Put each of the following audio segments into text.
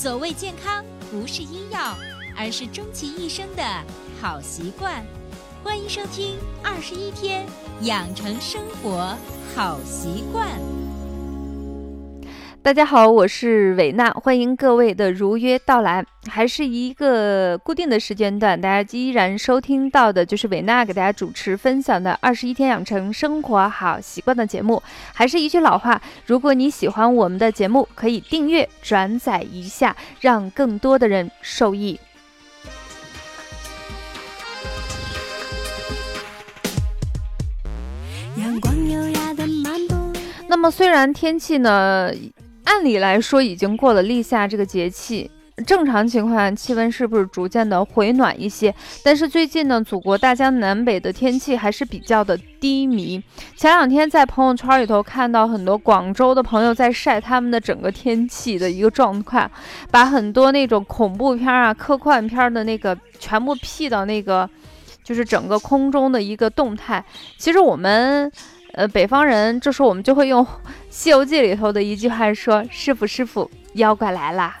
所谓健康，不是医药，而是终其一生的好习惯。欢迎收听《二十一天养成生活好习惯》。大家好，我是韦娜，欢迎各位的如约到来。还是一个固定的时间段，大家依然收听到的就是韦娜给大家主持分享的《二十一天养成生活好习惯》的节目。还是一句老话，如果你喜欢我们的节目，可以订阅、转载一下，让更多的人受益。阳光优雅的漫步。那么，虽然天气呢？按理来说，已经过了立夏这个节气，正常情况下气温是不是逐渐的回暖一些？但是最近呢，祖国大江南北的天气还是比较的低迷。前两天在朋友圈里头看到很多广州的朋友在晒他们的整个天气的一个状况，把很多那种恐怖片啊、科幻片的那个全部 P 到那个，就是整个空中的一个动态。其实我们。呃，北方人这时候我们就会用《西游记》里头的一句话说：“师傅，师傅，妖怪来啦！”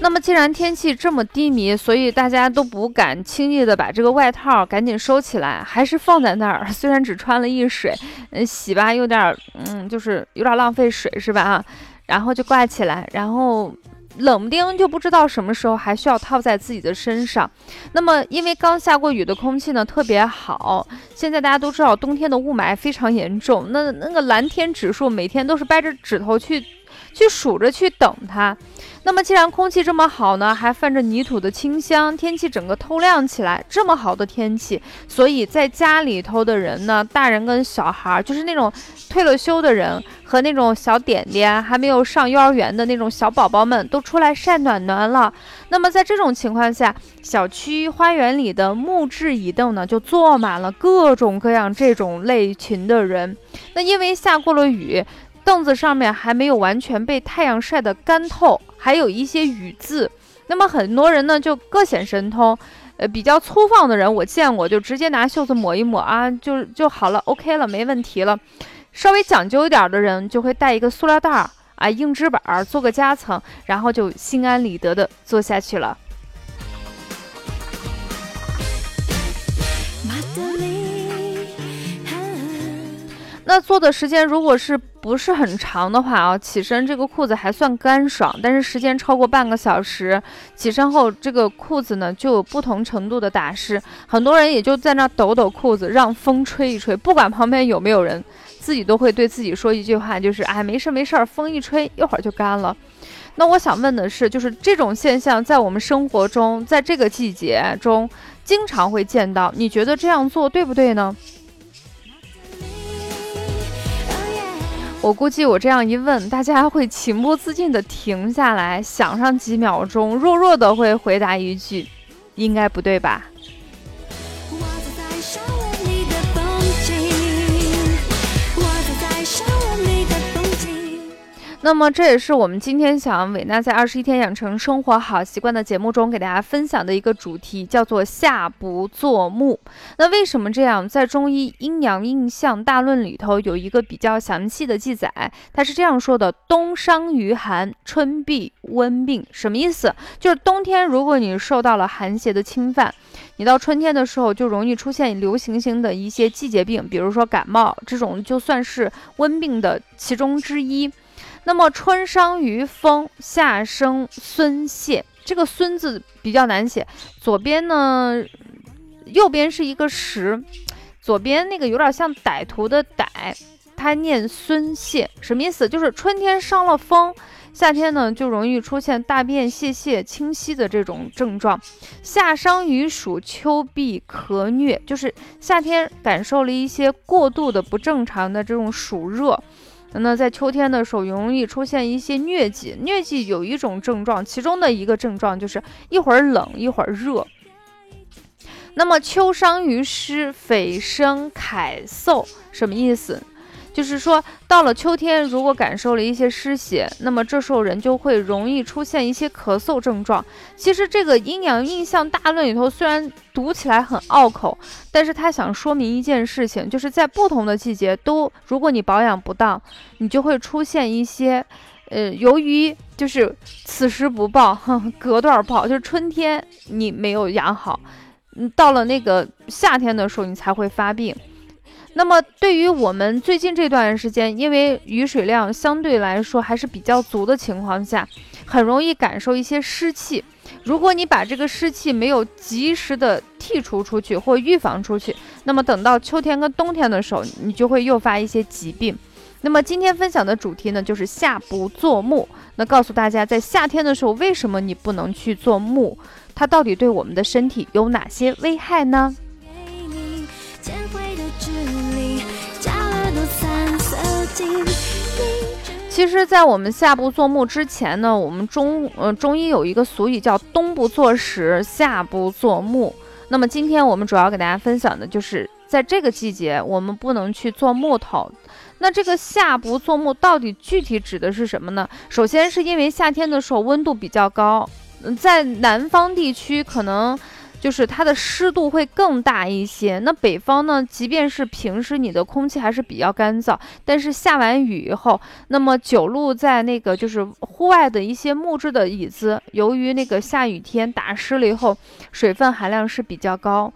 那么，既然天气这么低迷，所以大家都不敢轻易的把这个外套赶紧收起来，还是放在那儿。虽然只穿了一水，嗯，洗吧有点，嗯，就是有点浪费水，是吧？啊，然后就挂起来，然后。冷不丁就不知道什么时候还需要套在自己的身上。那么，因为刚下过雨的空气呢特别好，现在大家都知道冬天的雾霾非常严重，那那个蓝天指数每天都是掰着指头去去数着去等它。那么，既然空气这么好呢，还泛着泥土的清香，天气整个透亮起来，这么好的天气，所以在家里头的人呢，大人跟小孩，就是那种退了休的人和那种小点点还没有上幼儿园的那种小宝宝们，都出来晒暖暖了。那么在这种情况下，小区花园里的木质椅凳呢，就坐满了各种各样这种类群的人。那因为下过了雨。凳子上面还没有完全被太阳晒得干透，还有一些雨渍。那么很多人呢就各显神通，呃，比较粗放的人我见过，就直接拿袖子抹一抹啊，就就好了，OK 了，没问题了。稍微讲究一点的人就会带一个塑料袋儿啊，硬纸板做个夹层，然后就心安理得的坐下去了。那坐的时间如果是不是很长的话啊，起身这个裤子还算干爽，但是时间超过半个小时，起身后这个裤子呢就有不同程度的打湿，很多人也就在那抖抖裤子，让风吹一吹，不管旁边有没有人，自己都会对自己说一句话，就是哎没事没事，风一吹一会儿就干了。那我想问的是，就是这种现象在我们生活中，在这个季节中经常会见到，你觉得这样做对不对呢？我估计我这样一问，大家会情不自禁的停下来，想上几秒钟，弱弱的会回答一句：“应该不对吧？”那么这也是我们今天想伟娜在二十一天养成生活好习惯的节目中给大家分享的一个主题，叫做夏不作木。那为什么这样？在中医阴阳应象大论里头有一个比较详细的记载，它是这样说的：冬伤于寒，春必温病。什么意思？就是冬天如果你受到了寒邪的侵犯，你到春天的时候就容易出现流行性的一些季节病，比如说感冒这种，就算是温病的其中之一。那么春伤于风，夏生孙泄。这个“孙”字比较难写，左边呢，右边是一个石，左边那个有点像歹徒的歹，它念孙泄，什么意思？就是春天伤了风，夏天呢就容易出现大便泄泻、清晰的这种症状。夏伤于暑，秋必咳疟，就是夏天感受了一些过度的不正常的这种暑热。那在秋天的时候，容易出现一些疟疾。疟疾有一种症状，其中的一个症状就是一会儿冷一会儿热。那么秋伤于湿，匪生凯嗽，什么意思？就是说到了秋天，如果感受了一些湿邪，那么这时候人就会容易出现一些咳嗽症状。其实这个阴阳印象大论里头，虽然读起来很拗口，但是他想说明一件事情，就是在不同的季节都，如果你保养不当，你就会出现一些。呃，由于就是此时不报，隔段报，就是春天你没有养好，嗯，到了那个夏天的时候你才会发病。那么对于我们最近这段时间，因为雨水量相对来说还是比较足的情况下，很容易感受一些湿气。如果你把这个湿气没有及时的剔除出去或预防出去，那么等到秋天跟冬天的时候，你就会诱发一些疾病。那么今天分享的主题呢，就是夏不做木。那告诉大家，在夏天的时候，为什么你不能去做木？它到底对我们的身体有哪些危害呢？其实，在我们夏不做木之前呢，我们中呃中医有一个俗语叫“冬不做石，夏不做木”。那么今天我们主要给大家分享的就是，在这个季节，我们不能去做木头。那这个夏不做木到底具体指的是什么呢？首先是因为夏天的时候温度比较高，在南方地区可能就是它的湿度会更大一些。那北方呢，即便是平时你的空气还是比较干燥，但是下完雨以后，那么久露在那个就是户外的一些木质的椅子，由于那个下雨天打湿了以后，水分含量是比较高。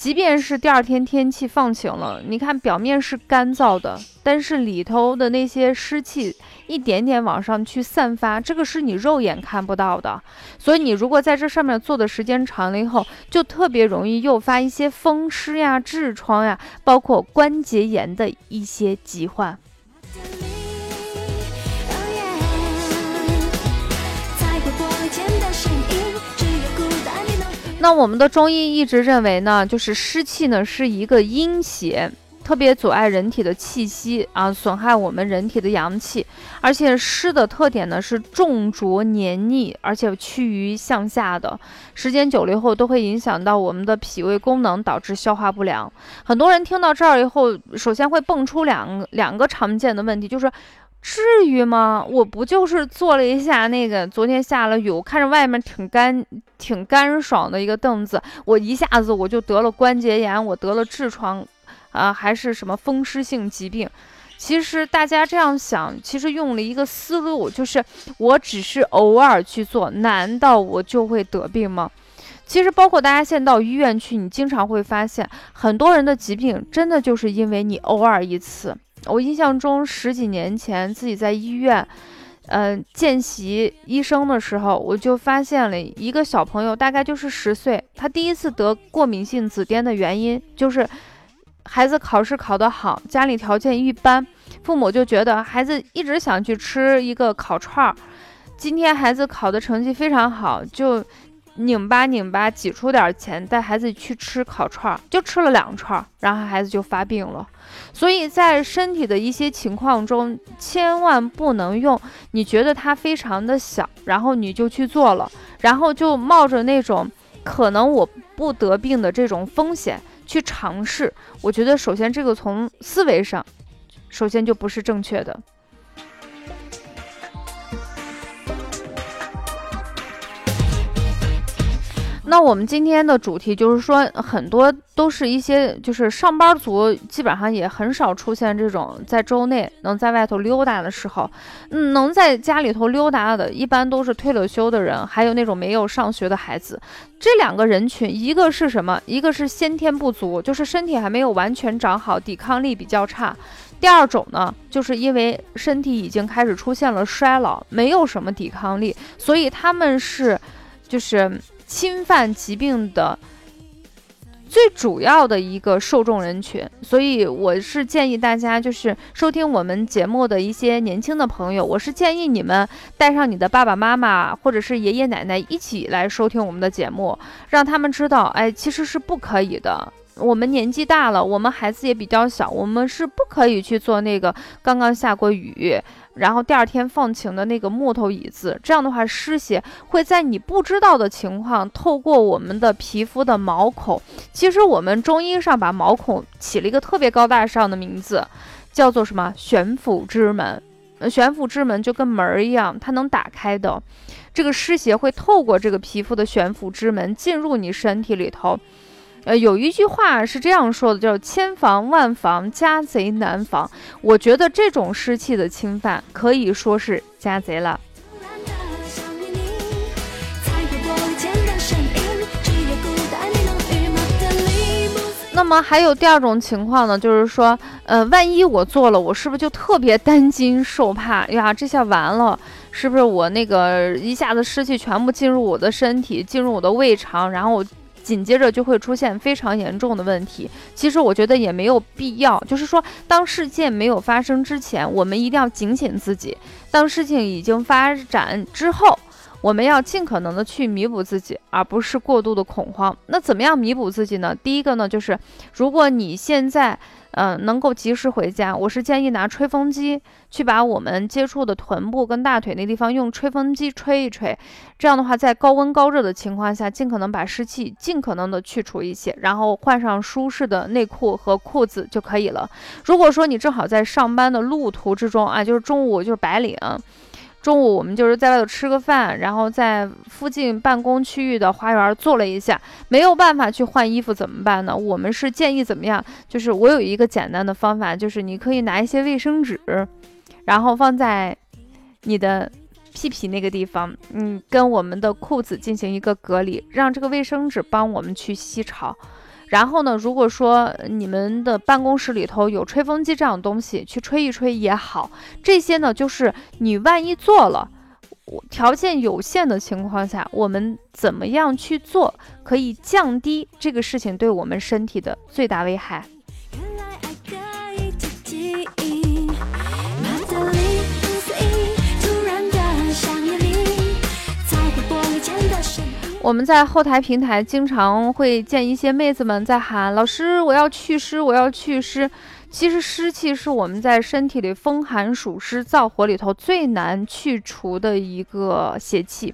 即便是第二天天气放晴了，你看表面是干燥的，但是里头的那些湿气一点点往上去散发，这个是你肉眼看不到的。所以你如果在这上面坐的时间长了以后，就特别容易诱发一些风湿呀、痔疮呀，包括关节炎的一些疾患。那我们的中医一直认为呢，就是湿气呢是一个阴邪，特别阻碍人体的气息啊，损害我们人体的阳气。而且湿的特点呢是重浊黏腻，而且趋于向下的，时间久了以后都会影响到我们的脾胃功能，导致消化不良。很多人听到这儿以后，首先会蹦出两两个常见的问题，就是。至于吗？我不就是坐了一下那个昨天下了雨，我看着外面挺干、挺干爽的一个凳子，我一下子我就得了关节炎，我得了痔疮，啊，还是什么风湿性疾病？其实大家这样想，其实用了一个思路，就是我只是偶尔去做，难道我就会得病吗？其实包括大家现在到医院去，你经常会发现很多人的疾病，真的就是因为你偶尔一次。我印象中十几年前自己在医院，嗯，见习医生的时候，我就发现了一个小朋友，大概就是十岁，他第一次得过敏性紫癜的原因就是孩子考试考得好，家里条件一般，父母就觉得孩子一直想去吃一个烤串儿，今天孩子考的成绩非常好，就。拧巴拧巴，挤出点钱带孩子去吃烤串，就吃了两串，然后孩子就发病了。所以在身体的一些情况中，千万不能用你觉得它非常的小，然后你就去做了，然后就冒着那种可能我不得病的这种风险去尝试。我觉得首先这个从思维上，首先就不是正确的。那我们今天的主题就是说，很多都是一些就是上班族，基本上也很少出现这种在周内能在外头溜达的时候。能在家里头溜达的，一般都是退了休的人，还有那种没有上学的孩子。这两个人群，一个是什么？一个是先天不足，就是身体还没有完全长好，抵抗力比较差。第二种呢，就是因为身体已经开始出现了衰老，没有什么抵抗力，所以他们是，就是。侵犯疾病的最主要的一个受众人群，所以我是建议大家，就是收听我们节目的一些年轻的朋友，我是建议你们带上你的爸爸妈妈或者是爷爷奶奶一起来收听我们的节目，让他们知道，哎，其实是不可以的。我们年纪大了，我们孩子也比较小，我们是不可以去做那个刚刚下过雨。然后第二天放晴的那个木头椅子，这样的话湿邪会在你不知道的情况透过我们的皮肤的毛孔。其实我们中医上把毛孔起了一个特别高大上的名字，叫做什么悬浮之门。呃，悬浮之门就跟门儿一样，它能打开的。这个湿邪会透过这个皮肤的悬浮之门进入你身体里头。呃，有一句话是这样说的，叫“千防万防，家贼难防”。我觉得这种湿气的侵犯可以说是家贼了。那么还有第二种情况呢，就是说，呃，万一我做了，我是不是就特别担惊受怕呀？这下完了，是不是我那个一下子湿气全部进入我的身体，进入我的胃肠，然后我？紧接着就会出现非常严重的问题。其实我觉得也没有必要，就是说，当事件没有发生之前，我们一定要警醒自己；当事情已经发展之后，我们要尽可能的去弥补自己，而不是过度的恐慌。那怎么样弥补自己呢？第一个呢，就是如果你现在。嗯，能够及时回家，我是建议拿吹风机去把我们接触的臀部跟大腿那地方用吹风机吹一吹，这样的话，在高温高热的情况下，尽可能把湿气尽可能的去除一些，然后换上舒适的内裤和裤子就可以了。如果说你正好在上班的路途之中啊，就是中午就是白领。中午我们就是在外头吃个饭，然后在附近办公区域的花园坐了一下，没有办法去换衣服怎么办呢？我们是建议怎么样？就是我有一个简单的方法，就是你可以拿一些卫生纸，然后放在你的屁屁那个地方，嗯，跟我们的裤子进行一个隔离，让这个卫生纸帮我们去吸潮。然后呢，如果说你们的办公室里头有吹风机这样的东西，去吹一吹也好。这些呢，就是你万一做了，我条件有限的情况下，我们怎么样去做，可以降低这个事情对我们身体的最大危害。我们在后台平台经常会见一些妹子们在喊：“老师，我要祛湿，我要祛湿。”其实湿气是我们在身体里风寒暑湿燥火里头最难去除的一个邪气。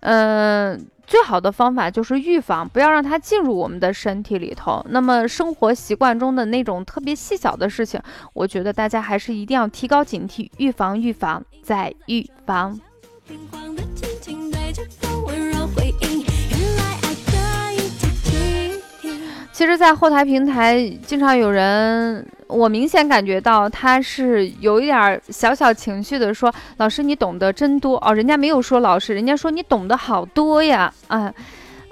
嗯，最好的方法就是预防，不要让它进入我们的身体里头。那么生活习惯中的那种特别细小的事情，我觉得大家还是一定要提高警惕，预防、预防再预防。其实，在后台平台，经常有人，我明显感觉到他是有一点小小情绪的，说：“老师，你懂得真多哦。”人家没有说老师，人家说你懂得好多呀。啊，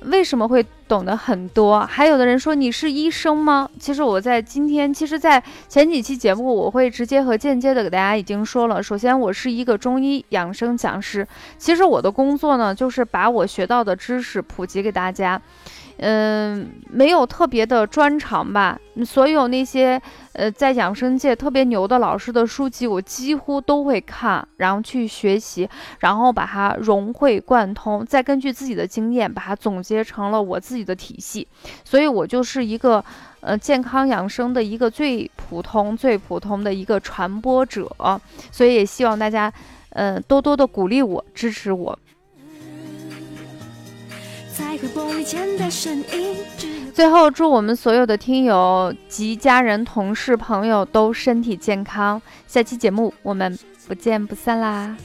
为什么会懂得很多？还有的人说你是医生吗？其实我在今天，其实，在前几期节目，我会直接和间接的给大家已经说了。首先，我是一个中医养生讲师，其实我的工作呢，就是把我学到的知识普及给大家。嗯，没有特别的专长吧。所有那些呃，在养生界特别牛的老师的书籍，我几乎都会看，然后去学习，然后把它融会贯通，再根据自己的经验把它总结成了我自己己的体系。所以我就是一个呃健康养生的一个最普通、最普通的一个传播者。所以也希望大家呃多多的鼓励我，支持我。最后，祝我们所有的听友及家人、同事、朋友都身体健康。下期节目我们不见不散啦！